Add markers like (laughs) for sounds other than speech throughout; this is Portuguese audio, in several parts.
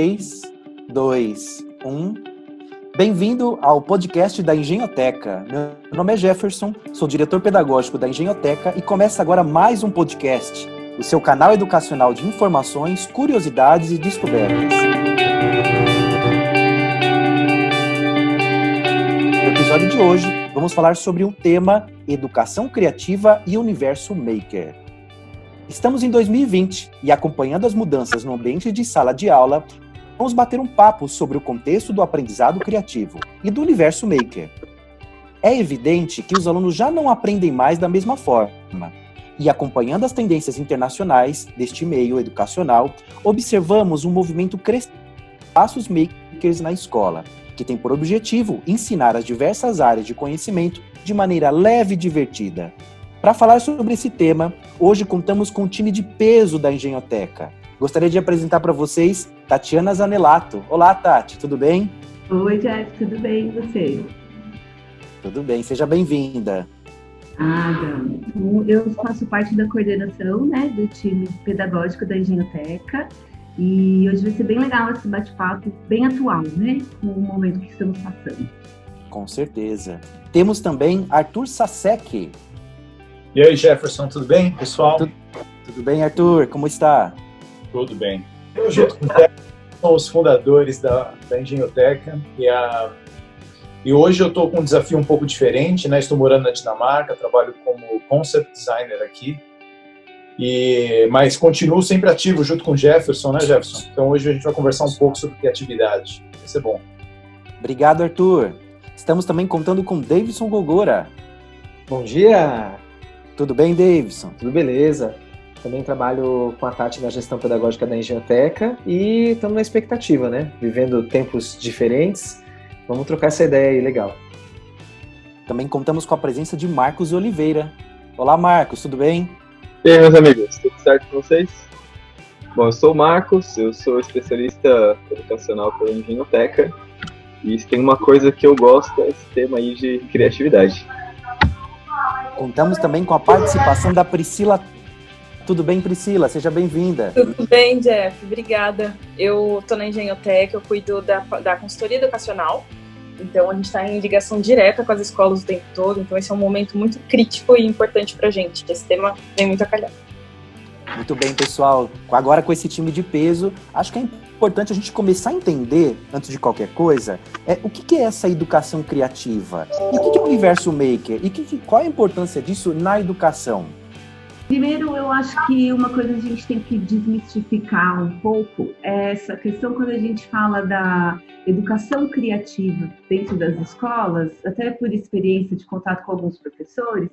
3, 2, 1. Bem-vindo ao podcast da Engenhoteca. Meu nome é Jefferson, sou diretor pedagógico da Engenhoteca e começa agora mais um podcast, o seu canal educacional de informações, curiosidades e descobertas. No episódio de hoje, vamos falar sobre o tema Educação Criativa e Universo Maker. Estamos em 2020 e acompanhando as mudanças no ambiente de sala de aula, vamos bater um papo sobre o contexto do aprendizado criativo e do universo maker. É evidente que os alunos já não aprendem mais da mesma forma. E acompanhando as tendências internacionais deste meio educacional, observamos um movimento crescente de passos makers na escola, que tem por objetivo ensinar as diversas áreas de conhecimento de maneira leve e divertida. Para falar sobre esse tema, hoje contamos com um time de peso da Engenhoteca. Gostaria de apresentar para vocês Tatiana Zanelato. Olá, Tati, tudo bem? Oi, Jeff, tudo bem e você? Tudo bem, seja bem-vinda. Ah, eu faço parte da coordenação né, do time pedagógico da Engenhoteca e hoje vai ser bem legal esse bate-papo, bem atual, né, com o momento que estamos passando. Com certeza. Temos também Arthur Sasek. E aí, Jefferson, tudo bem, pessoal? Tudo, tudo bem, Arthur? Como está? Tudo bem. Eu, junto com o os fundadores da, da Engenhoteca e, a, e hoje eu estou com um desafio um pouco diferente, né? Estou morando na Dinamarca, trabalho como concept designer aqui, e mas continuo sempre ativo junto com o Jefferson, né, Jefferson? Então hoje a gente vai conversar um pouco sobre criatividade. Vai ser bom. Obrigado, Arthur. Estamos também contando com Davidson Gogora. Bom dia! Tudo bem, Davidson? Tudo beleza. Também trabalho com a Tati na gestão pedagógica da Engenhoteca e estamos na expectativa, né? Vivendo tempos diferentes. Vamos trocar essa ideia aí, legal. Também contamos com a presença de Marcos Oliveira. Olá, Marcos, tudo bem? E aí, meus amigos, tudo certo com vocês? Bom, eu sou o Marcos, eu sou especialista educacional pela Engenhoteca e se tem uma coisa que eu gosto é esse tema aí de criatividade. Contamos também com a participação da Priscila tudo bem, Priscila? Seja bem-vinda. Tudo bem, Jeff. Obrigada. Eu estou na Engenhoteca, eu cuido da, da consultoria educacional. Então, a gente está em ligação direta com as escolas o tempo todo. Então, esse é um momento muito crítico e importante para a gente. Esse tema vem muito a calhar. Muito bem, pessoal. Agora, com esse time de peso, acho que é importante a gente começar a entender, antes de qualquer coisa, é, o que, que é essa educação criativa? E o que, que é o universo maker? E que, qual a importância disso na educação? Primeiro, eu acho que uma coisa a gente tem que desmistificar um pouco é essa questão quando a gente fala da educação criativa dentro das escolas, até por experiência de contato com alguns professores,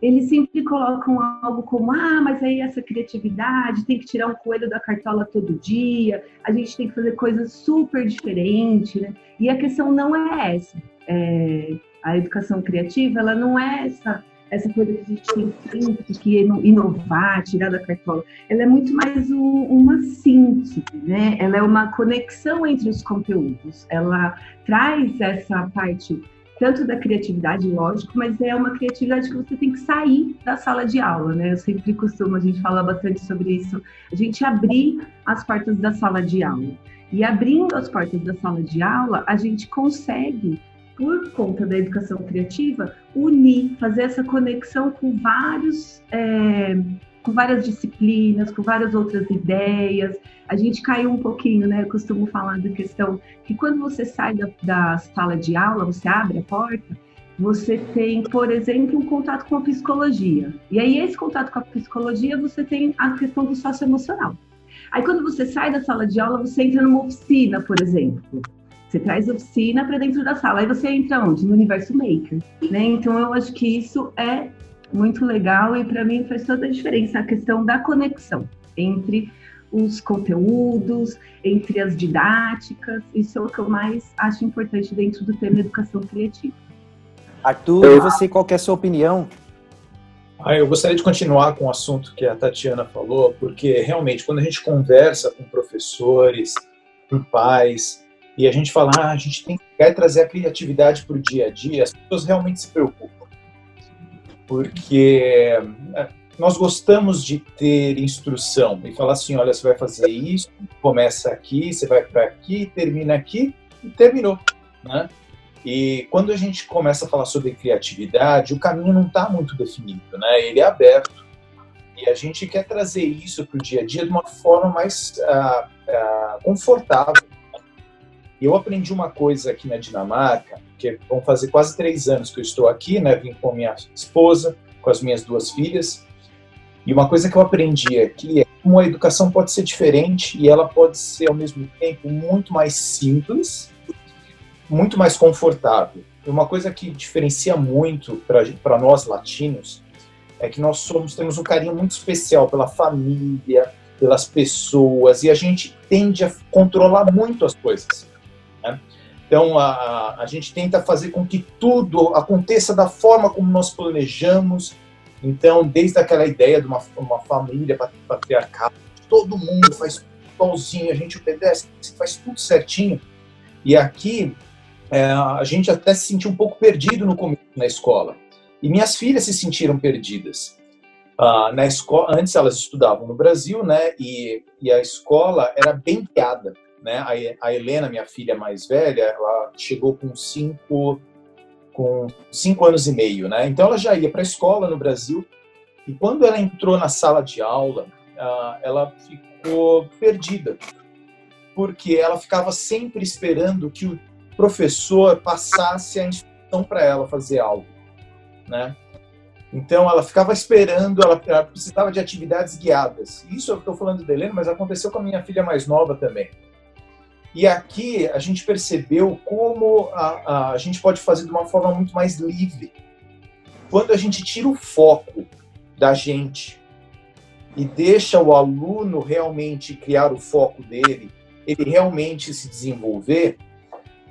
eles sempre colocam algo como: ah, mas aí essa criatividade tem que tirar um coelho da cartola todo dia, a gente tem que fazer coisas super diferentes, né? E a questão não é essa. É, a educação criativa, ela não é essa essa coisa a gente que inovar, tirar da cartola, ela é muito mais um, uma síntese, né? Ela é uma conexão entre os conteúdos. Ela traz essa parte tanto da criatividade, lógico, mas é uma criatividade que você tem que sair da sala de aula, né? Eu sempre costumo, a gente fala bastante sobre isso, a gente abrir as portas da sala de aula. E abrindo as portas da sala de aula, a gente consegue por conta da educação criativa, unir, fazer essa conexão com vários, é, com várias disciplinas, com várias outras ideias. A gente caiu um pouquinho, né? Eu costumo falar da questão que quando você sai da, da sala de aula, você abre a porta, você tem, por exemplo, um contato com a psicologia. E aí, esse contato com a psicologia, você tem a questão do socioemocional. Aí, quando você sai da sala de aula, você entra numa oficina, por exemplo. Você traz oficina para dentro da sala. Aí você entra onde? No universo maker. Né? Então eu acho que isso é muito legal e para mim faz toda a diferença a questão da conexão entre os conteúdos, entre as didáticas. Isso é o que eu mais acho importante dentro do tema educação criativa. Arthur, e você, qual é a sua opinião? Ah, eu gostaria de continuar com o assunto que a Tatiana falou, porque realmente quando a gente conversa com professores, com pais, e a gente fala, ah, a gente tem que trazer a criatividade para o dia a dia, as pessoas realmente se preocupam. Porque é, nós gostamos de ter instrução e falar assim, olha, você vai fazer isso, começa aqui, você vai para aqui, termina aqui e terminou, né? E quando a gente começa a falar sobre criatividade, o caminho não está muito definido, né? Ele é aberto. E a gente quer trazer isso para o dia a dia de uma forma mais uh, uh, confortável. Eu aprendi uma coisa aqui na Dinamarca, que vão fazer quase três anos que eu estou aqui, né? Vim com minha esposa, com as minhas duas filhas. E uma coisa que eu aprendi aqui é como a educação pode ser diferente e ela pode ser, ao mesmo tempo, muito mais simples, muito mais confortável. E uma coisa que diferencia muito para nós latinos é que nós somos temos um carinho muito especial pela família, pelas pessoas, e a gente tende a controlar muito as coisas. Então, a, a gente tenta fazer com que tudo aconteça da forma como nós planejamos. Então, desde aquela ideia de uma, uma família patriarcal, todo mundo faz igualzinho, a gente obedece, faz tudo certinho. E aqui, é, a gente até se sentiu um pouco perdido no começo na escola. E minhas filhas se sentiram perdidas. Uh, na escola, antes elas estudavam no Brasil, né? E, e a escola era bem piada, né? A, Helena, minha filha mais velha, ela chegou com cinco, com cinco anos e meio, né? Então ela já ia para a escola no Brasil. E quando ela entrou na sala de aula, ela ficou perdida, porque ela ficava sempre esperando que o professor passasse a instrução para ela fazer algo né? Então ela ficava esperando, ela, precisava de atividades guiadas. Isso eu estou falando de Helena, mas aconteceu com a minha filha mais nova também. E aqui a gente percebeu como a, a, a gente pode fazer de uma forma muito mais livre. Quando a gente tira o foco da gente e deixa o aluno realmente criar o foco dele, ele realmente se desenvolver,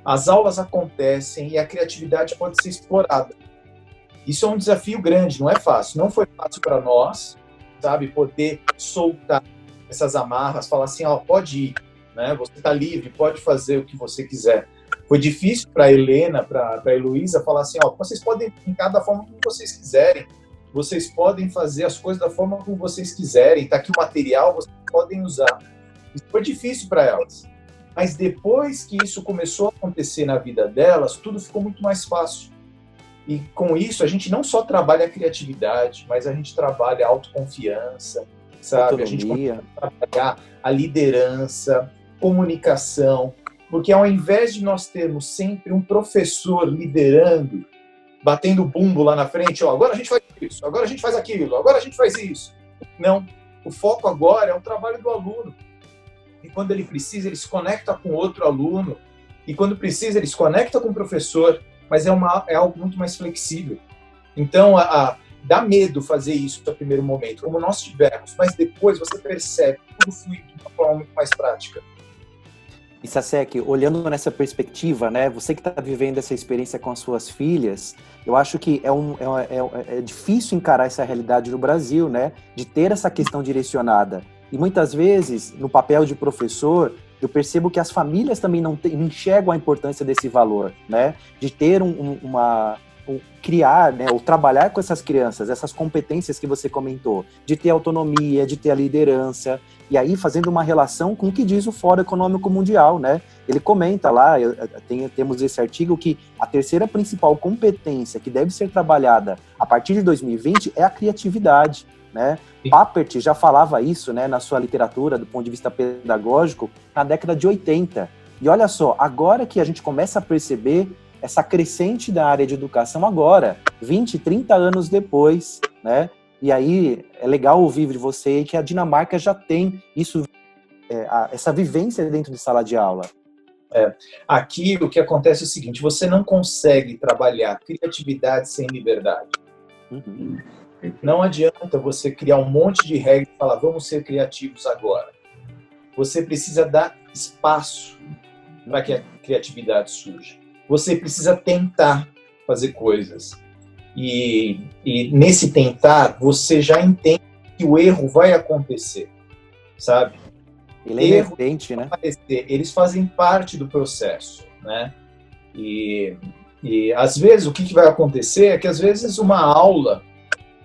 as aulas acontecem e a criatividade pode ser explorada. Isso é um desafio grande, não é fácil. Não foi fácil para nós, sabe, poder soltar essas amarras, falar assim, ó, pode ir, né? Você está livre, pode fazer o que você quiser. Foi difícil para Helena, para a Heloísa falar assim, ó, vocês podem brincar da forma como vocês quiserem. Vocês podem fazer as coisas da forma como vocês quiserem. Tá aqui o material, vocês podem usar. Isso foi difícil para elas. Mas depois que isso começou a acontecer na vida delas, tudo ficou muito mais fácil. E com isso, a gente não só trabalha a criatividade, mas a gente trabalha a autoconfiança, sabe? Autonomia. A gente trabalhar a liderança, comunicação, porque ao invés de nós termos sempre um professor liderando, batendo bumbo lá na frente, ó, agora a gente faz isso, agora a gente faz aquilo, agora a gente faz isso. Não, o foco agora é o trabalho do aluno. E quando ele precisa, ele se conecta com outro aluno. E quando precisa, ele se conecta com o professor mas é, uma, é algo muito mais flexível. Então, a, a, dá medo fazer isso no primeiro momento, como nós tivemos, mas depois você percebe tudo flui de uma forma muito mais prática. E Sasek, olhando nessa perspectiva, né, você que está vivendo essa experiência com as suas filhas, eu acho que é, um, é, é, é, difícil encarar essa realidade no Brasil, né, de ter essa questão direcionada. E muitas vezes, no papel de professor, eu percebo que as famílias também não, te, não enxergam a importância desse valor, né? De ter um, uma criar, né, ou trabalhar com essas crianças, essas competências que você comentou, de ter autonomia, de ter a liderança, e aí fazendo uma relação com o que diz o Fórum Econômico Mundial, né? Ele comenta lá, eu, tem, temos esse artigo que a terceira principal competência que deve ser trabalhada a partir de 2020 é a criatividade né? Papert já falava isso né, na sua literatura, do ponto de vista pedagógico, na década de 80. E olha só, agora que a gente começa a perceber essa crescente da área de educação agora, 20, 30 anos depois, né? E aí é legal ouvir de você que a Dinamarca já tem isso, é, essa vivência dentro de sala de aula. É, aqui o que acontece é o seguinte: você não consegue trabalhar criatividade sem liberdade. Uhum. Não adianta você criar um monte de regras e falar, vamos ser criativos agora. Você precisa dar espaço para que a criatividade surja. Você precisa tentar fazer coisas. E, e nesse tentar, você já entende que o erro vai acontecer, sabe? Ele é erro né? Eles fazem parte do processo, né? E, e às vezes o que, que vai acontecer é que às vezes uma aula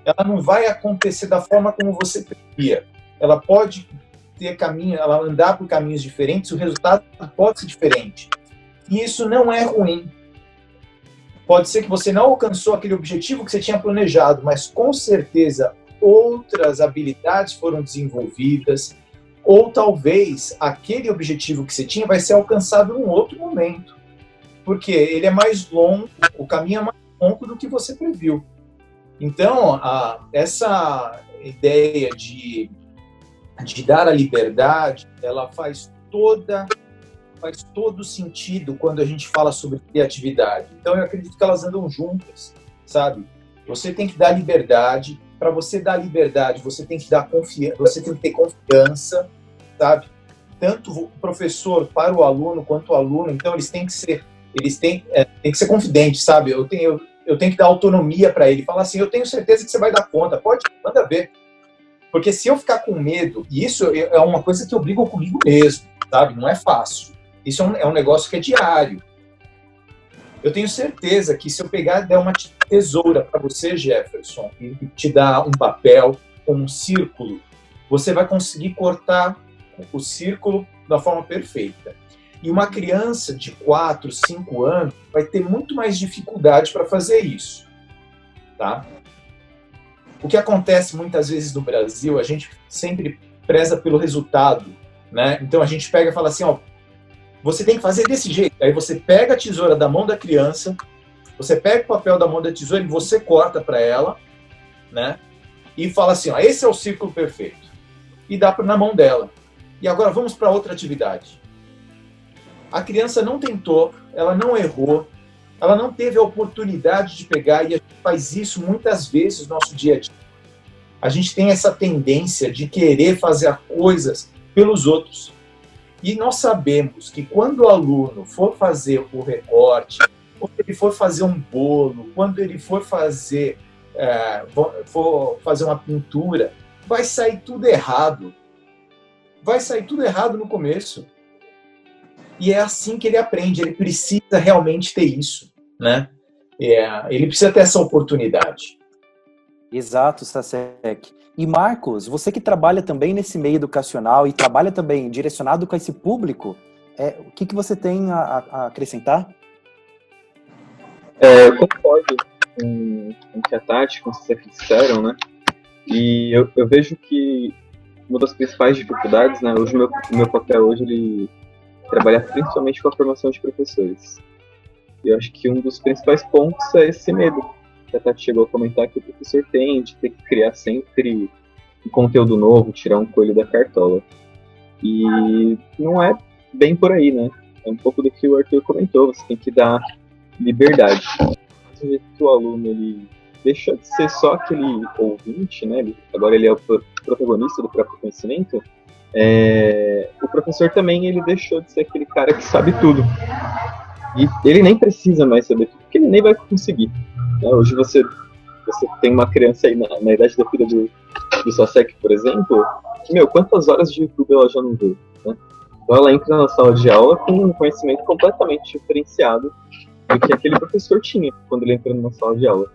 ela não vai acontecer da forma como você previa. Ela pode ter caminho, ela andar por caminhos diferentes, o resultado pode ser diferente. E isso não é ruim. Pode ser que você não alcançou aquele objetivo que você tinha planejado, mas com certeza outras habilidades foram desenvolvidas, ou talvez aquele objetivo que você tinha vai ser alcançado em um outro momento. Porque ele é mais longo, o caminho é mais longo do que você previu. Então, a, essa ideia de, de dar a liberdade, ela faz toda faz todo sentido quando a gente fala sobre criatividade. Então, eu acredito que elas andam juntas, sabe? Você tem que dar liberdade. Para você dar liberdade, você tem que dar confiança, você tem que ter confiança, sabe? Tanto o professor para o aluno quanto o aluno. Então, eles têm que ser, eles têm, é, têm que ser confidentes, sabe? Eu tenho, eu tenho que dar autonomia para ele. Falar assim, eu tenho certeza que você vai dar conta. Pode, manda ver. Porque se eu ficar com medo, e isso é uma coisa que eu brigo comigo mesmo, sabe? Não é fácil. Isso é um, é um negócio que é diário. Eu tenho certeza que se eu pegar der uma tesoura para você, Jefferson, e te dar um papel com um círculo, você vai conseguir cortar o círculo da forma perfeita. E uma criança de 4, 5 anos vai ter muito mais dificuldade para fazer isso. Tá? O que acontece muitas vezes no Brasil, a gente sempre preza pelo resultado. Né? Então a gente pega e fala assim: ó, você tem que fazer desse jeito. Aí você pega a tesoura da mão da criança, você pega o papel da mão da tesoura e você corta para ela, né? E fala assim, ó, esse é o círculo perfeito. E dá na mão dela. E agora vamos para outra atividade. A criança não tentou, ela não errou, ela não teve a oportunidade de pegar e a gente faz isso muitas vezes no nosso dia a dia. A gente tem essa tendência de querer fazer as coisas pelos outros. E nós sabemos que quando o aluno for fazer o recorte, quando ele for fazer um bolo, quando ele for fazer, é, for fazer uma pintura, vai sair tudo errado. Vai sair tudo errado no começo. E é assim que ele aprende. Ele precisa realmente ter isso, né? É, ele precisa ter essa oportunidade. Exato, Sasek. E Marcos, você que trabalha também nesse meio educacional e trabalha também direcionado com esse público, é, o que, que você tem a, a acrescentar? É, eu concordo com, com o que a Tati, com o que disseram, né? E eu, eu, vejo que uma das principais dificuldades, né? Hoje o meu, meu papel hoje ele trabalha principalmente com a formação de professores. E eu acho que um dos principais pontos é esse medo que a Tati chegou a comentar que o professor tem de ter que criar sempre um conteúdo novo, tirar um coelho da cartola. E não é bem por aí, né? É um pouco do que o Arthur comentou, você tem que dar liberdade. Jeito o aluno ele deixou de ser só aquele ouvinte, né? Ele, agora ele é o protagonista do próprio conhecimento. É, o professor também ele deixou de ser aquele cara que sabe tudo. E ele nem precisa mais saber tudo, porque ele nem vai conseguir. Né? Hoje você, você tem uma criança aí na, na idade da filha do, do Sosek, por exemplo, que, meu, quantas horas de YouTube ela já não viu, né? Então ela entra na sala de aula com um conhecimento completamente diferenciado do que aquele professor tinha quando ele entrou numa sala de aula.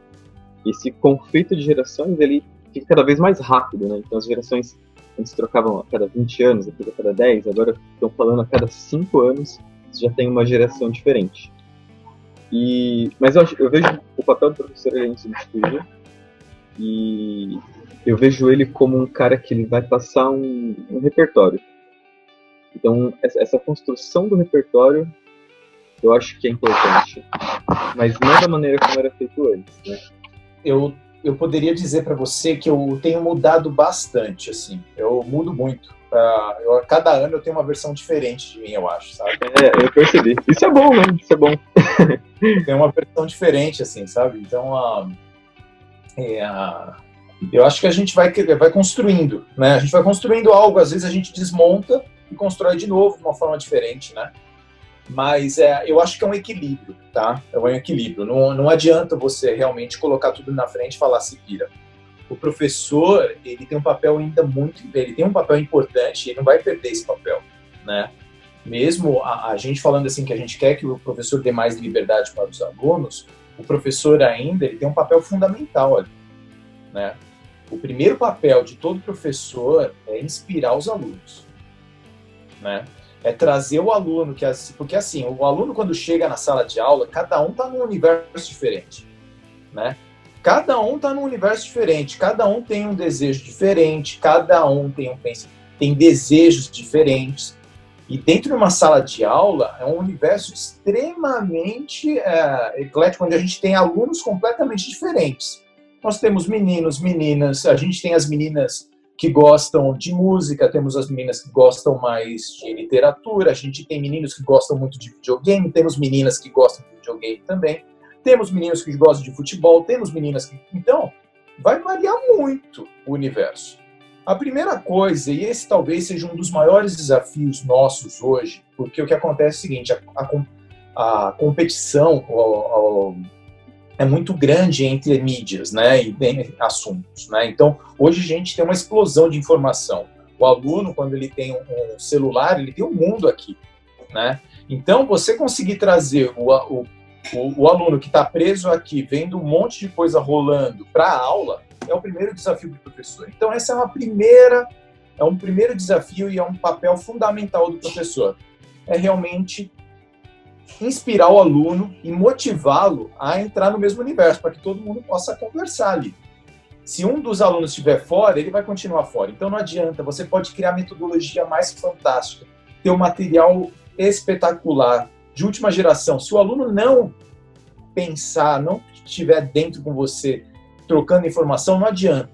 Esse conflito de gerações, ele fica cada vez mais rápido, né? Então as gerações antes trocavam a cada 20 anos, depois a cada 10, agora estão falando a cada 5 anos, já tem uma geração diferente. E, mas eu, eu vejo o papel do professor ele é insubstituível e eu vejo ele como um cara que ele vai passar um, um repertório. Então essa, essa, construção do repertório eu acho que é importante, mas não da maneira como era feito antes, né? Eu eu poderia dizer para você que eu tenho mudado bastante, assim. Eu mudo muito. Eu, cada ano eu tenho uma versão diferente de mim, eu acho, sabe? É, eu percebi. Isso é bom, né? Isso é bom. (laughs) tem uma versão diferente, assim, sabe? Então, uh, é, uh, eu acho que a gente vai, vai construindo, né? A gente vai construindo algo, às vezes a gente desmonta e constrói de novo de uma forma diferente, né? Mas é, eu acho que é um equilíbrio, tá? É um equilíbrio. Não, não adianta você realmente colocar tudo na frente e falar se vira o professor ele tem um papel ainda muito ele tem um papel importante ele não vai perder esse papel né mesmo a, a, gente falando assim que a gente quer que o professor dê mais liberdade para os alunos o professor ainda ele tem um papel fundamental ali né? O primeiro papel de todo professor é inspirar os alunos, né? É trazer o aluno que porque assim, o aluno quando chega na sala de aula, cada um está num universo diferente, né? Cada um está num universo diferente, cada um tem um desejo diferente, cada um tem um tem desejos diferentes. E dentro de uma sala de aula é um universo extremamente é, eclético, onde a gente tem alunos completamente diferentes. Nós temos meninos, meninas, a gente tem as meninas que gostam de música, temos as meninas que gostam mais de literatura, a gente tem meninos que gostam muito de videogame, temos meninas que gostam de videogame também, temos meninos que gostam de futebol, temos meninas que. Então, vai variar muito o universo. A primeira coisa, e esse talvez seja um dos maiores desafios nossos hoje, porque o que acontece é o seguinte: a, a, a competição, é muito grande entre mídias, né, e assuntos, né? Então, hoje a gente tem uma explosão de informação. O aluno, quando ele tem um celular, ele tem um mundo aqui, né? Então, você conseguir trazer o, o, o, o aluno que está preso aqui, vendo um monte de coisa rolando para a aula, é o primeiro desafio do professor. Então, essa é uma primeira, é um primeiro desafio e é um papel fundamental do professor. É realmente inspirar o aluno e motivá-lo a entrar no mesmo universo, para que todo mundo possa conversar ali. Se um dos alunos estiver fora, ele vai continuar fora. Então não adianta, você pode criar metodologia mais fantástica, ter um material espetacular, de última geração. Se o aluno não pensar, não estiver dentro com você, trocando informação, não adianta.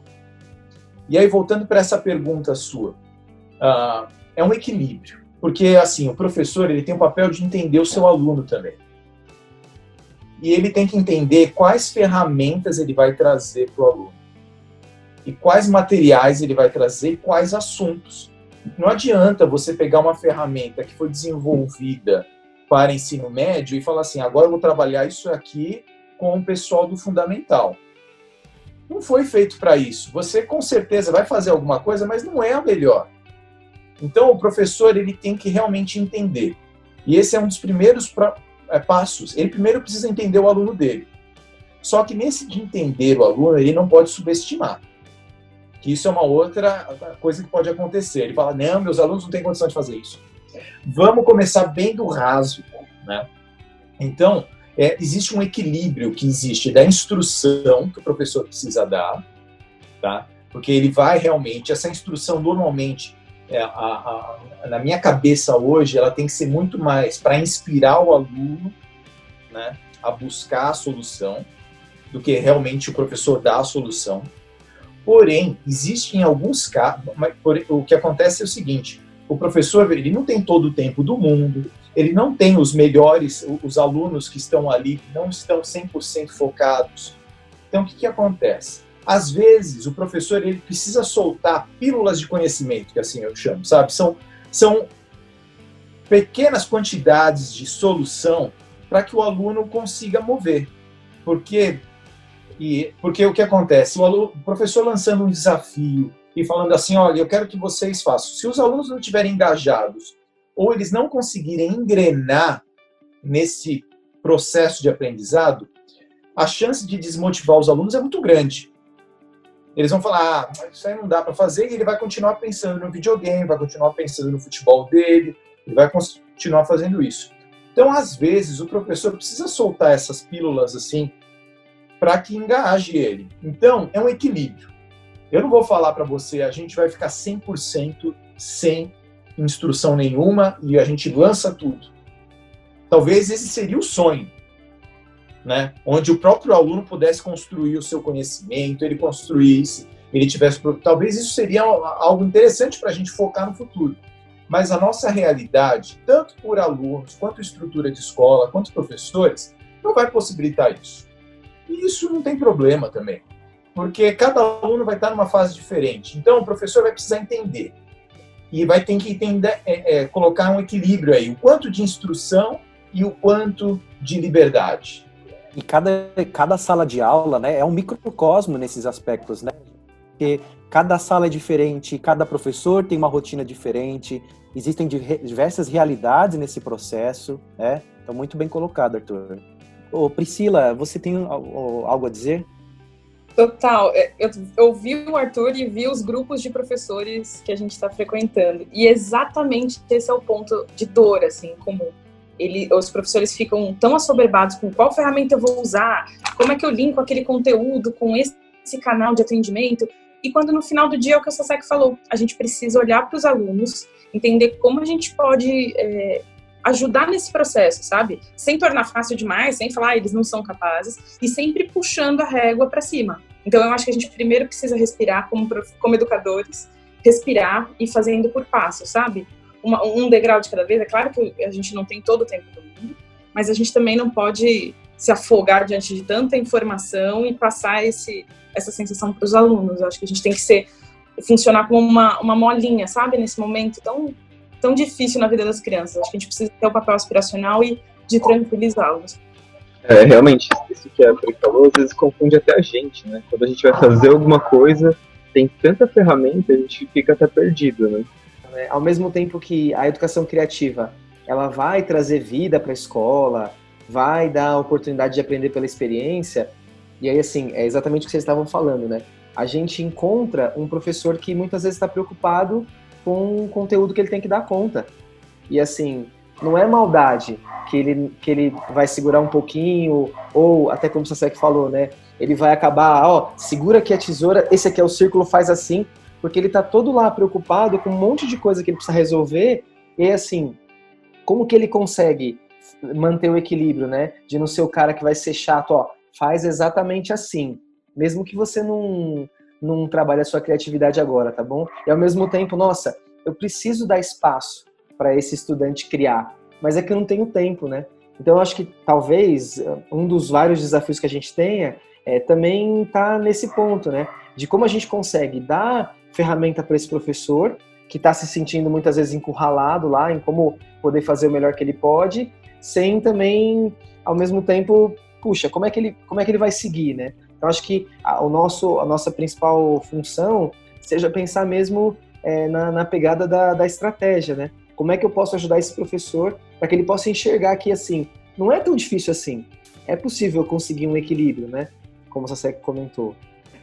E aí, voltando para essa pergunta sua, uh, é um equilíbrio. Porque, assim, o professor ele tem o papel de entender o seu aluno também. E ele tem que entender quais ferramentas ele vai trazer para o aluno. E quais materiais ele vai trazer e quais assuntos. Não adianta você pegar uma ferramenta que foi desenvolvida para ensino médio e falar assim: agora eu vou trabalhar isso aqui com o pessoal do fundamental. Não foi feito para isso. Você com certeza vai fazer alguma coisa, mas não é a melhor. Então, o professor ele tem que realmente entender. E esse é um dos primeiros pra, é, passos. Ele primeiro precisa entender o aluno dele. Só que nesse de entender o aluno, ele não pode subestimar. Que isso é uma outra coisa que pode acontecer. Ele fala: não, meus alunos não têm condição de fazer isso. Vamos começar bem do raso. Né? Então, é, existe um equilíbrio que existe da instrução que o professor precisa dar, tá? porque ele vai realmente, essa instrução normalmente é, a, a, na minha cabeça hoje, ela tem que ser muito mais para inspirar o aluno né, a buscar a solução do que realmente o professor dar a solução. Porém, existem alguns casos, o que acontece é o seguinte, o professor ele não tem todo o tempo do mundo, ele não tem os melhores, os alunos que estão ali, não estão 100% focados. Então, o que, que acontece? às vezes o professor ele precisa soltar pílulas de conhecimento, que assim eu chamo, sabe? São, são pequenas quantidades de solução para que o aluno consiga mover. Porque, e, porque o que acontece? O, aluno, o professor lançando um desafio e falando assim: olha, eu quero que vocês façam. Se os alunos não estiverem engajados ou eles não conseguirem engrenar nesse processo de aprendizado, a chance de desmotivar os alunos é muito grande eles vão falar, ah, isso aí não dá para fazer, e ele vai continuar pensando no videogame, vai continuar pensando no futebol dele, ele vai continuar fazendo isso. Então, às vezes, o professor precisa soltar essas pílulas assim para que engaje ele. Então, é um equilíbrio. Eu não vou falar para você, a gente vai ficar 100% sem instrução nenhuma e a gente lança tudo. Talvez esse seria o sonho, né? onde o próprio aluno pudesse construir o seu conhecimento, ele construísse, ele tivesse. Talvez isso seria algo interessante para a gente focar no futuro. Mas a nossa realidade, tanto por alunos, quanto estrutura de escola, quanto professores, não vai possibilitar isso. E isso não tem problema também, porque cada aluno vai estar numa fase diferente. Então, o professor vai precisar entender e vai ter que entender, é, é, colocar um equilíbrio aí, o quanto de instrução e o quanto de liberdade. E cada, cada sala de aula né, é um microcosmo nesses aspectos, né? Porque cada sala é diferente, cada professor tem uma rotina diferente, existem diversas realidades nesse processo, né? Então, muito bem colocado, Arthur. Ô, Priscila, você tem algo a dizer? Total. É, eu, eu vi o Arthur e vi os grupos de professores que a gente está frequentando. E exatamente esse é o ponto de dor, assim, comum. Ele, os professores ficam tão assoberbados com qual ferramenta eu vou usar, como é que eu linko aquele conteúdo com esse, esse canal de atendimento. E quando no final do dia é o que a Sasek falou, a gente precisa olhar para os alunos, entender como a gente pode é, ajudar nesse processo, sabe? Sem tornar fácil demais, sem falar ah, eles não são capazes, e sempre puxando a régua para cima. Então eu acho que a gente primeiro precisa respirar como, como educadores, respirar e fazendo por passo, sabe? Uma, um degrau de cada vez. É claro que a gente não tem todo o tempo do mundo, mas a gente também não pode se afogar diante de tanta informação e passar esse, essa sensação para os alunos. Eu acho que a gente tem que ser funcionar como uma, uma molinha, sabe? Nesse momento tão tão difícil na vida das crianças. Acho que a gente precisa ter o um papel aspiracional e de tranquilizá-los. É, realmente, isso que a Fred falou, às vezes confunde até a gente, né? Quando a gente vai fazer alguma coisa, tem tanta ferramenta, a gente fica até perdido, né? É, ao mesmo tempo que a educação criativa, ela vai trazer vida para a escola, vai dar a oportunidade de aprender pela experiência, e aí, assim, é exatamente o que vocês estavam falando, né? A gente encontra um professor que muitas vezes está preocupado com o conteúdo que ele tem que dar conta. E assim, não é maldade que ele, que ele vai segurar um pouquinho, ou até como o Sasek falou, né? Ele vai acabar, ó, segura aqui a tesoura, esse aqui é o círculo, faz assim, porque ele tá todo lá preocupado com um monte de coisa que ele precisa resolver, e assim, como que ele consegue manter o equilíbrio, né? De não ser o cara que vai ser chato, ó, faz exatamente assim. Mesmo que você não, não trabalhe a sua criatividade agora, tá bom? E ao mesmo tempo, nossa, eu preciso dar espaço para esse estudante criar, mas é que eu não tenho tempo, né? Então eu acho que talvez um dos vários desafios que a gente tenha é também tá nesse ponto, né? De como a gente consegue dar ferramenta para esse professor que está se sentindo muitas vezes encurralado lá em como poder fazer o melhor que ele pode, sem também ao mesmo tempo, puxa, como é que ele como é que ele vai seguir, né? Então acho que a, o nosso, a nossa principal função seja pensar mesmo é, na, na, pegada da, da estratégia, né? Como é que eu posso ajudar esse professor para que ele possa enxergar que assim não é tão difícil assim, é possível conseguir um equilíbrio, né? Como a Sasek comentou.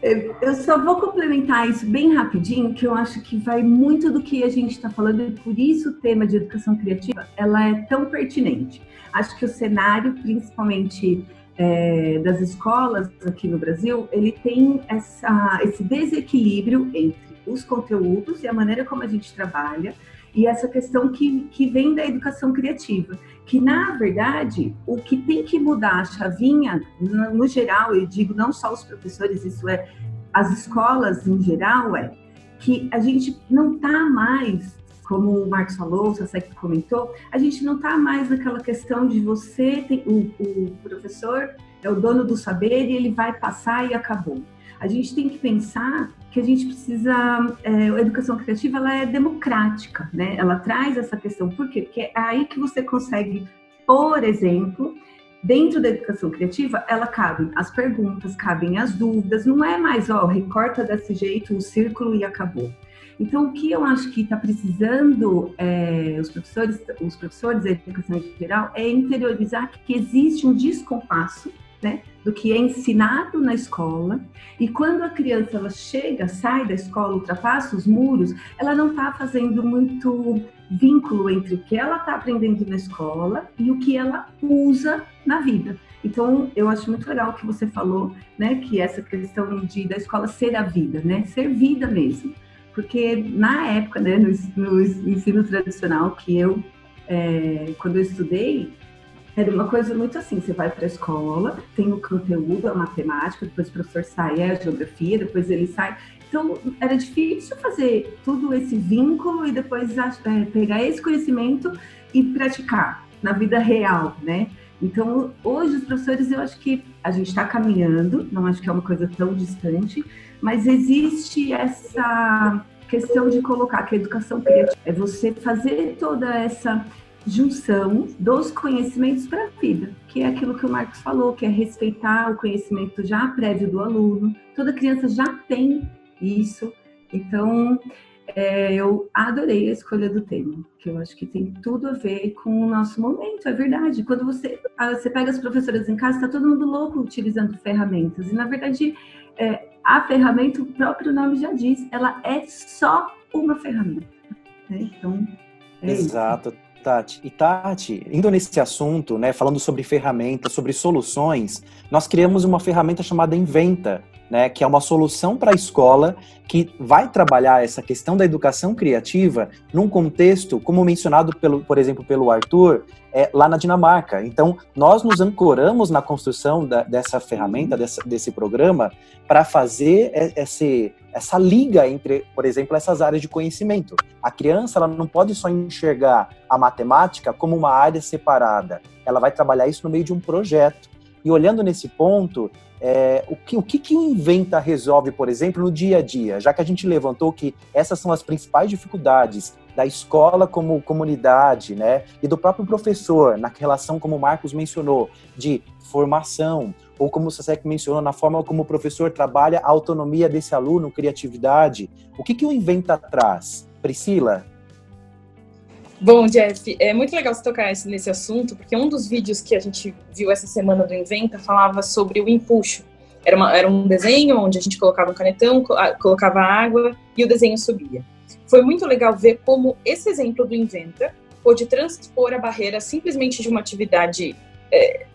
Eu só vou complementar isso bem rapidinho, que eu acho que vai muito do que a gente está falando e por isso o tema de educação criativa ela é tão pertinente. Acho que o cenário, principalmente é, das escolas aqui no Brasil, ele tem essa, esse desequilíbrio entre os conteúdos e a maneira como a gente trabalha e essa questão que, que vem da educação criativa, que na verdade o que tem que mudar a chavinha, no, geral, eu digo não só os professores, isso é as escolas em geral, é que a gente não está mais como o Marcos falou, o Sasek comentou, a gente não está mais naquela questão de você, tem, o, o professor é o dono do saber e ele vai passar e acabou. A gente tem que pensar que a gente precisa, é, a educação criativa ela é democrática, né? Ela traz essa questão, por quê? Porque é aí que você consegue, por exemplo, dentro da educação criativa, ela cabe as perguntas, cabem as dúvidas, não é mais, ó, recorta desse jeito o círculo e acabou. Então, o que eu acho que está precisando é, os professores, os professores da educação em geral, é interiorizar que existe um descompasso né, do que é ensinado na escola. E quando a criança ela chega, sai da escola, ultrapassa os muros, ela não está fazendo muito vínculo entre o que ela está aprendendo na escola e o que ela usa na vida. Então, eu acho muito legal o que você falou, né, que essa questão de da escola ser a vida, né, ser vida mesmo porque na época, né, no, no ensino tradicional que eu, é, quando eu estudei, era uma coisa muito assim, você vai para a escola, tem o conteúdo, a matemática, depois o professor sai, é a geografia, depois ele sai. Então, era difícil fazer tudo esse vínculo e depois é, pegar esse conhecimento e praticar na vida real, né? Então, hoje os professores, eu acho que a gente está caminhando, não acho que é uma coisa tão distante, mas existe essa questão de colocar que a educação criativa é você fazer toda essa junção dos conhecimentos para a vida, que é aquilo que o Marcos falou, que é respeitar o conhecimento já prévio do aluno. Toda criança já tem isso. Então, é, eu adorei a escolha do tema, que eu acho que tem tudo a ver com o nosso momento, é verdade. Quando você, ah, você pega as professoras em casa, está todo mundo louco utilizando ferramentas. E, na verdade, é, a ferramenta, o próprio nome já diz, ela é só uma ferramenta. Né? Então, é Exato. Isso. Tati. E Tati, indo nesse assunto, né, falando sobre ferramentas, sobre soluções, nós criamos uma ferramenta chamada Inventa, né, que é uma solução para a escola que vai trabalhar essa questão da educação criativa num contexto, como mencionado, pelo, por exemplo, pelo Arthur, é, lá na Dinamarca. Então, nós nos ancoramos na construção da, dessa ferramenta, dessa, desse programa, para fazer esse, essa liga entre, por exemplo, essas áreas de conhecimento. A criança ela não pode só enxergar a matemática como uma área separada. Ela vai trabalhar isso no meio de um projeto. E olhando nesse ponto, é, o, que, o que, que o Inventa resolve, por exemplo, no dia a dia? Já que a gente levantou que essas são as principais dificuldades da escola como comunidade, né? E do próprio professor, na relação, como o Marcos mencionou, de formação, ou como o Sasek mencionou, na forma como o professor trabalha a autonomia desse aluno, criatividade. O que, que o Inventa traz? Priscila? Bom, Jeff, é muito legal você tocar nesse assunto, porque um dos vídeos que a gente viu essa semana do Inventa falava sobre o empuxo. Era, uma, era um desenho onde a gente colocava um canetão, colocava água e o desenho subia. Foi muito legal ver como esse exemplo do Inventa pôde transpor a barreira simplesmente de uma atividade é,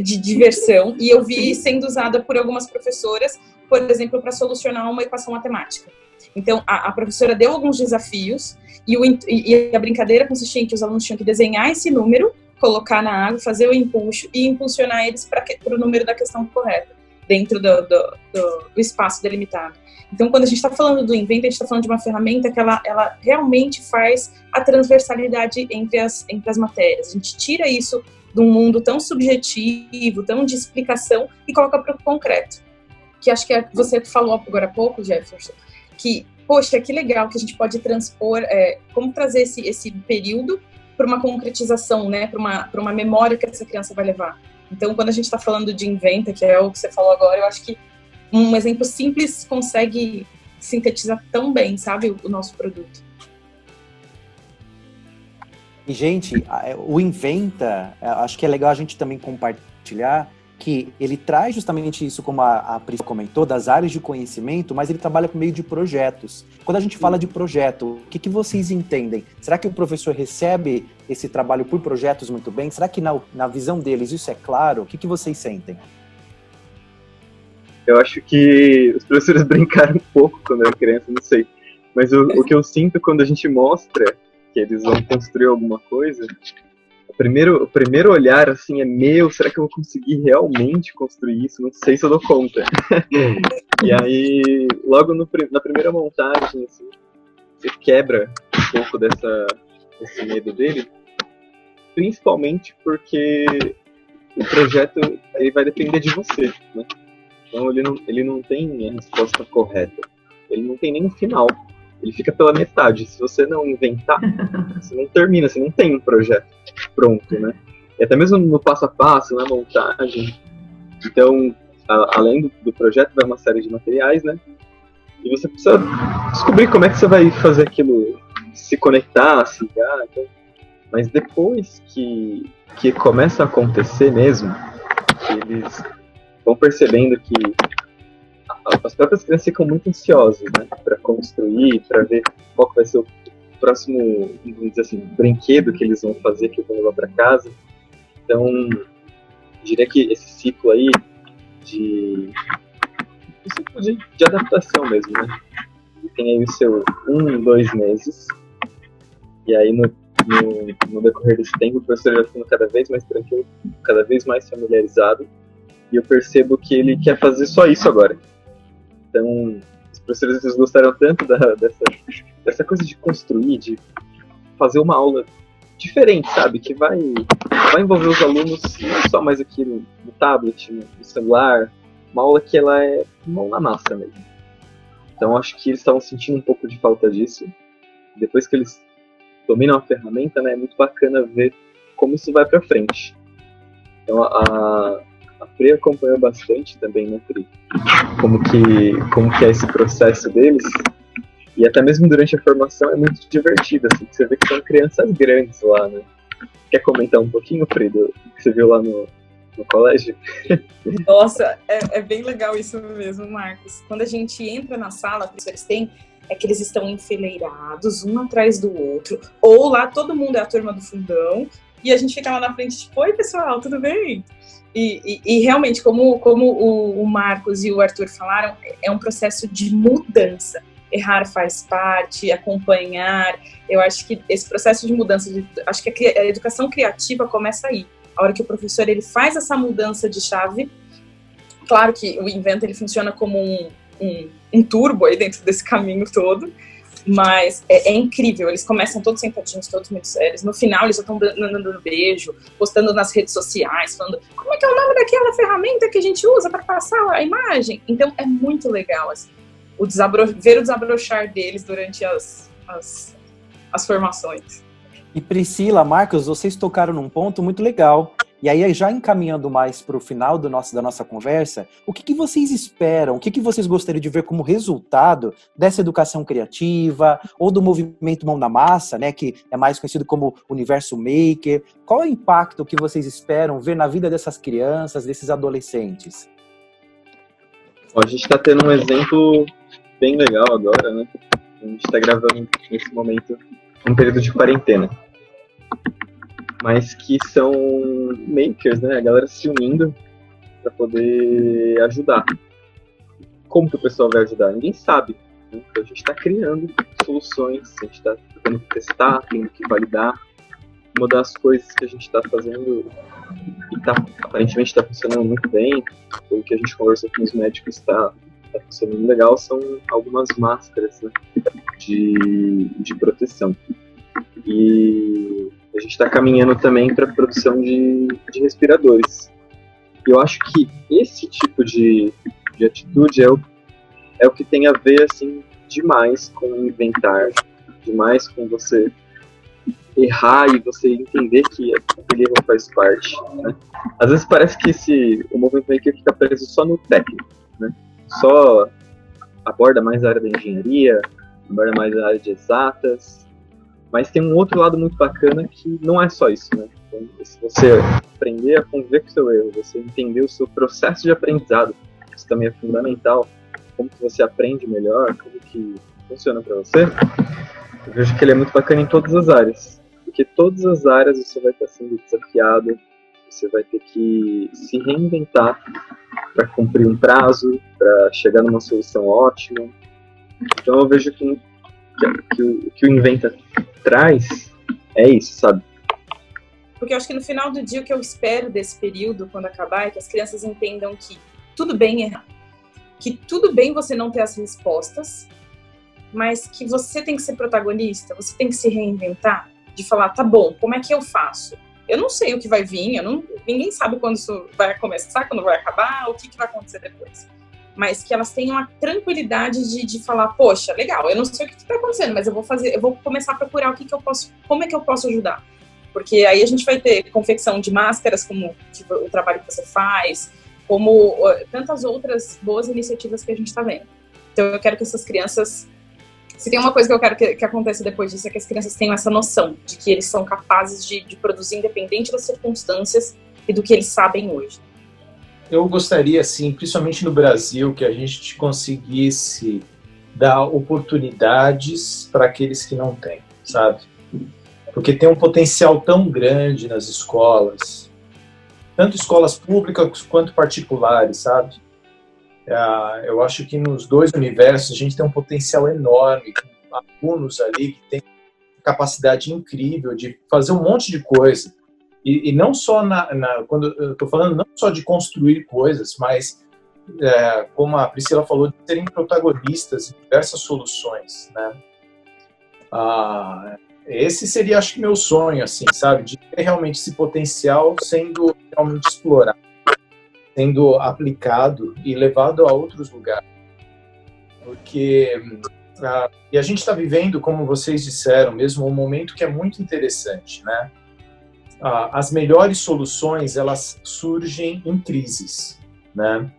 de diversão, e eu vi sendo usada por algumas professoras, por exemplo, para solucionar uma equação matemática. Então, a, a professora deu alguns desafios e, o, e, a brincadeira consistia em que os alunos tinham que desenhar esse número, colocar na água, fazer o impulso e impulsionar eles para o número da questão correta, dentro do, do, do, do espaço delimitado. Então, quando a gente está falando do invento, a gente está falando de uma ferramenta que ela, ela realmente faz a transversalidade entre as, entre as matérias. A gente tira isso de um mundo tão subjetivo, tão de explicação, e coloca para o concreto. Que acho que é, você falou agora há pouco, Jefferson, que, poxa, que legal que a gente pode transpor, é, como trazer esse, esse período para uma concretização, né, para uma, uma memória que essa criança vai levar. Então, quando a gente está falando de inventa, que é o que você falou agora, eu acho que um exemplo simples consegue sintetizar tão bem, sabe, o, o nosso produto. E, gente, o Inventa, acho que é legal a gente também compartilhar que ele traz justamente isso, como a, a Pris comentou, das áreas de conhecimento, mas ele trabalha por meio de projetos. Quando a gente fala de projeto, o que, que vocês entendem? Será que o professor recebe esse trabalho por projetos muito bem? Será que na, na visão deles isso é claro? O que, que vocês sentem? Eu acho que os professores (laughs) brincaram um pouco quando eu era criança, não sei. Mas o, o que eu sinto quando a gente mostra que eles vão construir alguma coisa primeiro, o primeiro olhar, assim, é meu, será que eu vou conseguir realmente construir isso? Não sei se eu dou conta. (laughs) e aí, logo no, na primeira montagem, assim, você quebra um pouco dessa, desse medo dele, principalmente porque o projeto ele vai depender de você, né? Então ele não, ele não tem a resposta correta. Ele não tem nem um final. Ele fica pela metade. Se você não inventar, (laughs) você não termina, você não tem um projeto pronto, né? E até mesmo no passo a passo, na montagem. Então, a, além do, do, projeto, vai uma série de materiais, né? E você precisa descobrir como é que você vai fazer aquilo se conectar, se ligar. Então. Mas depois que, que começa a acontecer mesmo, eles vão percebendo que as próprias crianças ficam muito ansiosas, né, para construir, para ver qual vai ser o próximo, vamos dizer assim, brinquedo que eles vão fazer que vão levar para casa. Então, diria que esse ciclo aí de um ciclo de, de adaptação mesmo, né? Tem aí o seu um, dois meses, e aí no, no, no decorrer desse tempo o professor já ficando cada vez mais tranquilo, cada vez mais familiarizado, e eu percebo que ele quer fazer só isso agora. Então, os professores gostaram tanto da, dessa, dessa coisa de construir, de fazer uma aula diferente, sabe? Que vai, vai envolver os alunos não só mais aqui no, no tablet, no, no, celular, uma aula que ela é mão na massa mesmo. Então acho que eles estavam sentindo um pouco de falta disso. Depois que eles dominam a ferramenta, né, é muito bacana ver como isso vai para frente. Então a, a Pri acompanhou bastante também, né, Pri? Como que, como que é esse processo deles. E até mesmo durante a formação é muito divertido, assim, você vê que são crianças grandes lá, né? Quer comentar um pouquinho, Fredo, que você viu lá no, no colégio? (laughs) Nossa, é, é, bem legal isso mesmo, Marcos. Quando a gente entra na sala, eles têm é que eles estão enfileirados, um atrás do outro, ou lá todo mundo é a turma do fundão, e a gente fica lá na frente, tipo, oi pessoal, tudo bem? E, e, e realmente, como, como o, o Marcos e o Arthur falaram, é um processo de mudança errar faz parte, acompanhar. Eu acho que esse processo de mudança, de, acho que a, a, educação criativa começa aí. A hora que o professor ele faz essa mudança de chave, claro que o invento ele funciona como um, um, um turbo aí dentro desse caminho todo, mas é, é, incrível. Eles começam todos sentadinhos, todos muito sérios. No final, eles já estão dando, beijo, postando nas redes sociais, falando como é que é o nome daquela ferramenta que a gente usa para passar a imagem. Então, é muito legal, assim o desabro... ver o desabrochar deles durante as, as, as formações. E Priscila, Marcos, vocês tocaram num ponto muito legal. E aí, já encaminhando mais para o final do nosso, da nossa conversa, o que, que vocês esperam, o que, que vocês gostariam de ver como resultado dessa educação criativa ou do movimento Mão na Massa, né, que é mais conhecido como Universo Maker? Qual é o impacto que vocês esperam ver na vida dessas crianças, desses adolescentes? a gente está tendo um exemplo bem legal agora, né? A gente está gravando nesse momento um período de quarentena. Mas que são makers, né? A galera se unindo para poder ajudar. Como que o pessoal vai ajudar? Ninguém sabe. Né? Então a gente está criando soluções, a gente está tentando testar, tendo que validar. Uma das coisas que a gente está fazendo e tá, aparentemente está funcionando muito bem, pelo que a gente conversou com os médicos, está está funcionando legal são algumas máscaras né, de, de proteção. E a gente está caminhando também para a produção de, de respiradores. Eu acho que esse tipo de, de atitude é o, é o que tem a ver assim demais com inventar, demais com você errar e você entender que aquele erro faz parte. Né? Às vezes parece que esse, o movimento maker fica preso só no técnico, né? só aborda mais a área da engenharia, aborda mais a área de exatas, mas tem um outro lado muito bacana que não é só isso, né? Então, se você aprender a conviver com o seu erro, você entender o seu processo de aprendizado, isso também é fundamental, como que você aprende melhor, como que funciona para você, eu vejo que ele é muito bacana em todas as áreas, porque todas as áreas você vai estar sendo desafiado, você vai ter que se reinventar para cumprir um prazo, para chegar numa solução ótima. Então eu vejo que, que, que, o, que o Inventa traz é isso, sabe? Porque eu acho que no final do dia o que eu espero desse período, quando acabar, é que as crianças entendam que tudo bem errar. Que tudo bem você não ter as respostas, mas que você tem que ser protagonista, você tem que se reinventar, de falar, tá bom, como é que eu faço? Eu não sei o que vai vir, não, ninguém sabe quando isso vai começar, quando vai acabar, o que, que vai acontecer depois. Mas que elas tenham a tranquilidade de, de falar, poxa, legal, eu não sei o que está acontecendo, mas eu vou fazer, eu vou começar a procurar o que, que eu posso, como é que eu posso ajudar. Porque aí a gente vai ter confecção de máscaras, como tipo, o trabalho que você faz, como tantas outras boas iniciativas que a gente está vendo. Então eu quero que essas crianças se tem uma coisa que eu quero que, que, aconteça depois disso é que as crianças tenham essa noção de que eles são capazes de, de produzir independente das circunstâncias e do que eles sabem hoje. Eu gostaria, assim, principalmente no Brasil, que a gente conseguisse dar oportunidades para aqueles que não têm, sabe? Porque tem um potencial tão grande nas escolas, tanto escolas públicas quanto particulares, sabe? É, eu acho que nos dois universos a gente tem um potencial enorme, alunos ali que têm capacidade incrível de fazer um monte de coisa. E, e não só na, na, quando estou falando não só de construir coisas, mas é, como a Priscila falou, de serem protagonistas em diversas soluções, né? Ah, esse seria, acho que, meu sonho, assim, sabe, de ter realmente esse potencial sendo realmente explorado sendo aplicado e levado a outros lugares. Porque uh, e a gente está vivendo, como vocês disseram, mesmo um momento que é muito interessante, né? Uh, as melhores soluções elas surgem em crises, né?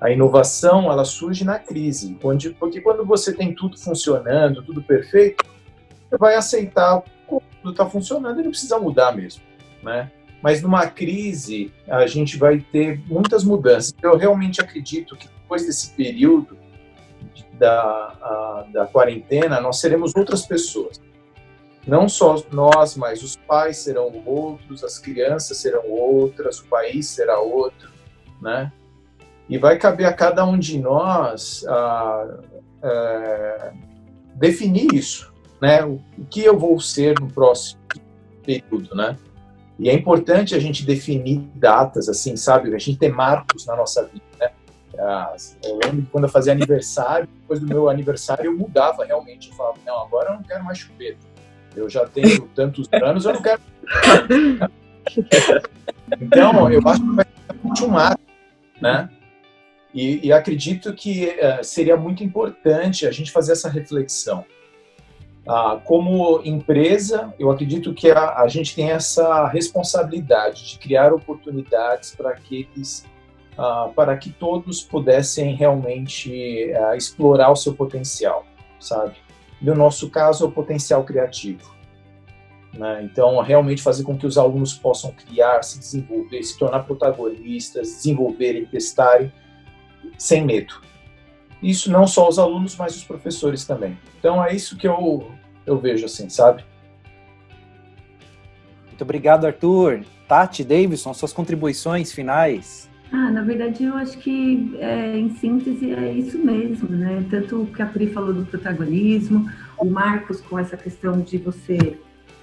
A inovação, ela surge na crise, onde, porque quando você tem tudo funcionando, tudo perfeito, você vai aceitar como tudo está funcionando e não precisa mudar mesmo, né? Mas numa crise, a gente vai ter muitas mudanças. Eu realmente acredito que depois desse período da, a, da quarentena, nós seremos outras pessoas. Não só nós, mas os pais serão outros, as crianças serão outras, o país será outro, né? E vai caber a cada um de nós a, a, definir isso, né? O, o que eu vou ser no próximo período, né? E é importante a gente definir datas, assim, sabe? A gente ter marcos na nossa vida, né? Ah, eu lembro que quando eu fazia aniversário, depois do meu aniversário, eu mudava realmente. Eu falava, não, agora eu não quero mais chupeta. Eu já tenho tantos anos, eu não quero. (laughs) então, eu acho que vai ser um marco, né? E, e acredito que uh, seria muito importante a gente fazer essa reflexão. Ah, como empresa, eu acredito que a, a, gente tem essa responsabilidade de criar oportunidades para aqueles, ah, para que todos pudessem realmente ah, explorar o seu potencial, sabe? No nosso caso, é o potencial criativo. Né? Então, realmente fazer com que os alunos possam criar, se desenvolver, se tornar protagonistas, desenvolverem, testarem, sem medo. Isso não só os alunos, mas os professores também. Então é isso que eu, eu vejo assim, sabe? Muito obrigado, Arthur. Tati, Davidson, suas contribuições finais. Ah, na verdade, eu acho que, é, em síntese, é isso mesmo, né? Tanto o que a Pri falou do protagonismo, o Marcos com essa questão de você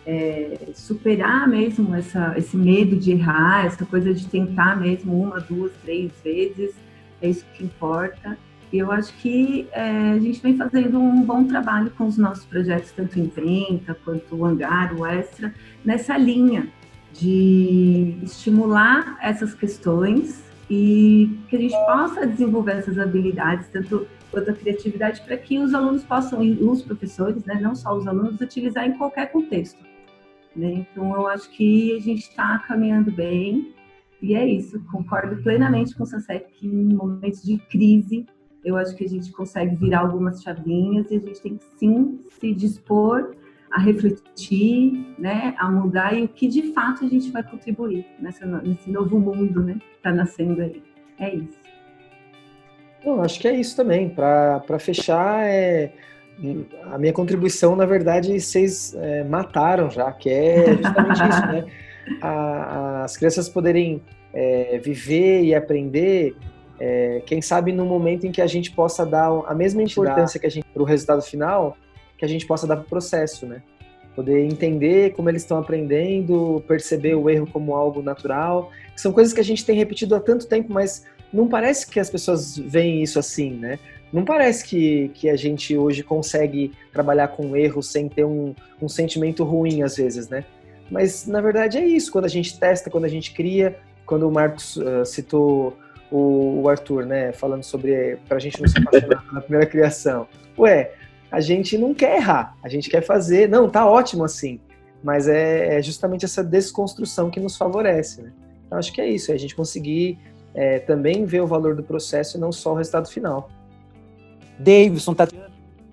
é, superar mesmo essa, esse medo de errar, essa coisa de tentar mesmo uma, duas, três vezes, é isso que importa. E eu acho que é, a gente vem fazendo um bom trabalho com os nossos projetos, tanto em Venta quanto o Hangar, o Extra, nessa linha de estimular essas questões e que a gente possa desenvolver essas habilidades, tanto quanto a criatividade, para que os alunos possam, os professores, né, não só os alunos, utilizar em qualquer contexto. Né? Então, eu acho que a gente está caminhando bem, e é isso, concordo plenamente com o Sansec que em momentos de crise eu acho que a gente consegue virar algumas chavinhas e a gente tem que sim se dispor a refletir, né, a mudar e o que de fato a gente vai contribuir nessa, nesse novo mundo, né, que está nascendo aí. É isso. Eu acho que é isso também. Para fechar, é, a minha contribuição, na verdade, vocês é, mataram já, que é justamente isso, né? (laughs) A, as crianças poderem é, viver e aprender é, quem sabe no momento em que a gente possa dar a mesma importância que a gente para o resultado final, que a gente possa dar para o processo, né? Poder entender como eles estão aprendendo, perceber o erro como algo natural, que são coisas que a gente tem repetido há tanto tempo, mas não parece que as pessoas veem isso assim, né? Não parece que, que a gente hoje consegue trabalhar com erro sem ter um, um sentimento ruim às vezes, né? Mas na verdade é isso, quando a gente testa, quando a gente cria, quando o Marcos uh, citou o, o Arthur, né, falando sobre para a gente não se apaixonar na primeira criação. Ué, a gente não quer errar, a gente quer fazer, não, tá ótimo assim, mas é, é justamente essa desconstrução que nos favorece, né? Então acho que é isso, é a gente conseguir é, também ver o valor do processo e não só o resultado final. Davidson, Tatiana,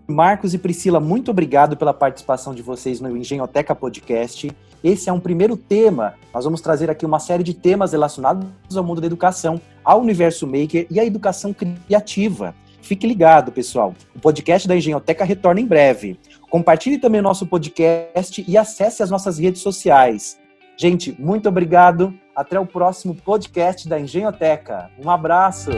Marcos e Priscila, muito obrigado pela participação de vocês no Engenhoteca Podcast. Esse é um primeiro tema. Nós vamos trazer aqui uma série de temas relacionados ao mundo da educação, ao universo maker e à educação criativa. Fique ligado, pessoal. O podcast da Engenhoteca retorna em breve. Compartilhe também o nosso podcast e acesse as nossas redes sociais. Gente, muito obrigado. Até o próximo podcast da Engenhoteca. Um abraço.